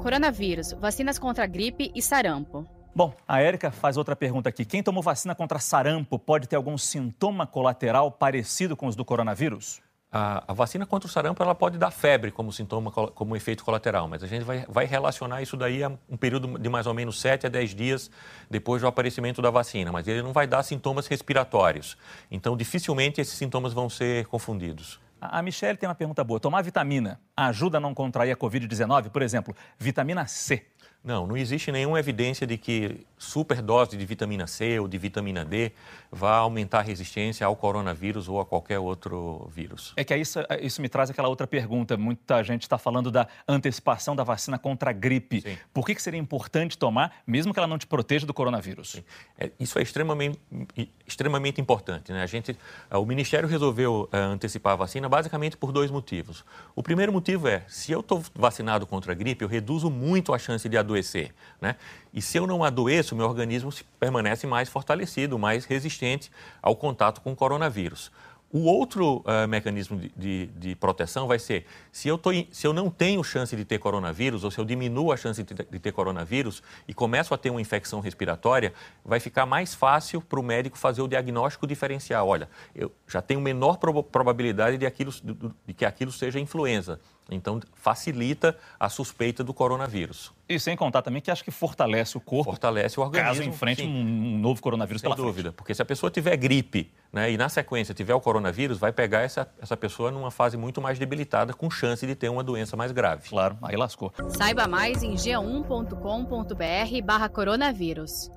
Coronavírus, vacinas contra gripe e sarampo. Bom, a Érica faz outra pergunta aqui. Quem tomou vacina contra sarampo pode ter algum sintoma colateral parecido com os do coronavírus? A, a, vacina contra o sarampo ela pode dar febre como sintoma, como efeito colateral, mas a gente vai, vai, relacionar isso daí a um período de mais ou menos 7 a 10 dias depois do aparecimento da vacina, mas ele não vai dar sintomas respiratórios. Então, dificilmente esses sintomas vão ser confundidos. A Michelle tem uma pergunta boa. Tomar vitamina ajuda a não contrair a Covid-19? Por exemplo, vitamina C. Não, não existe nenhuma evidência de que superdose de vitamina C ou de vitamina D vá aumentar a resistência ao coronavírus ou a qualquer outro vírus. É que isso, isso me traz aquela outra pergunta. Muita gente está falando da antecipação da vacina contra a gripe. Sim. Por que, que seria importante tomar, mesmo que ela não te proteja do coronavírus? É, isso é extremamente, extremamente importante. Né? A gente, o Ministério resolveu uh, antecipar a vacina basicamente por dois motivos. O primeiro motivo é, se eu estou vacinado contra a gripe, eu reduzo muito a chance de adoecer. Né? E se eu não adoeço, meu organismo permanece mais fortalecido, mais resistente ao contato com o coronavírus. O outro uh, mecanismo de, de, de, proteção vai ser, se eu, tô, se eu não tenho chance de ter coronavírus, ou se eu diminuo a chance de, de ter coronavírus e começo a ter uma infecção respiratória, vai ficar mais fácil para o médico fazer o diagnóstico diferencial. Olha, eu já tenho menor probabilidade de, aquilo, de que aquilo seja influenza. Então, facilita a suspeita do coronavírus. E sem contar também que acho que fortalece o corpo. Fortalece o organismo. Caso enfrente um novo coronavírus sem pela dúvida, frente. porque se a pessoa tiver gripe né, e na sequência tiver o coronavírus, vai pegar essa, essa pessoa numa fase muito mais debilitada, com chance de ter uma doença mais grave. Claro, aí lascou. Saiba mais em g1.com.br barra coronavírus.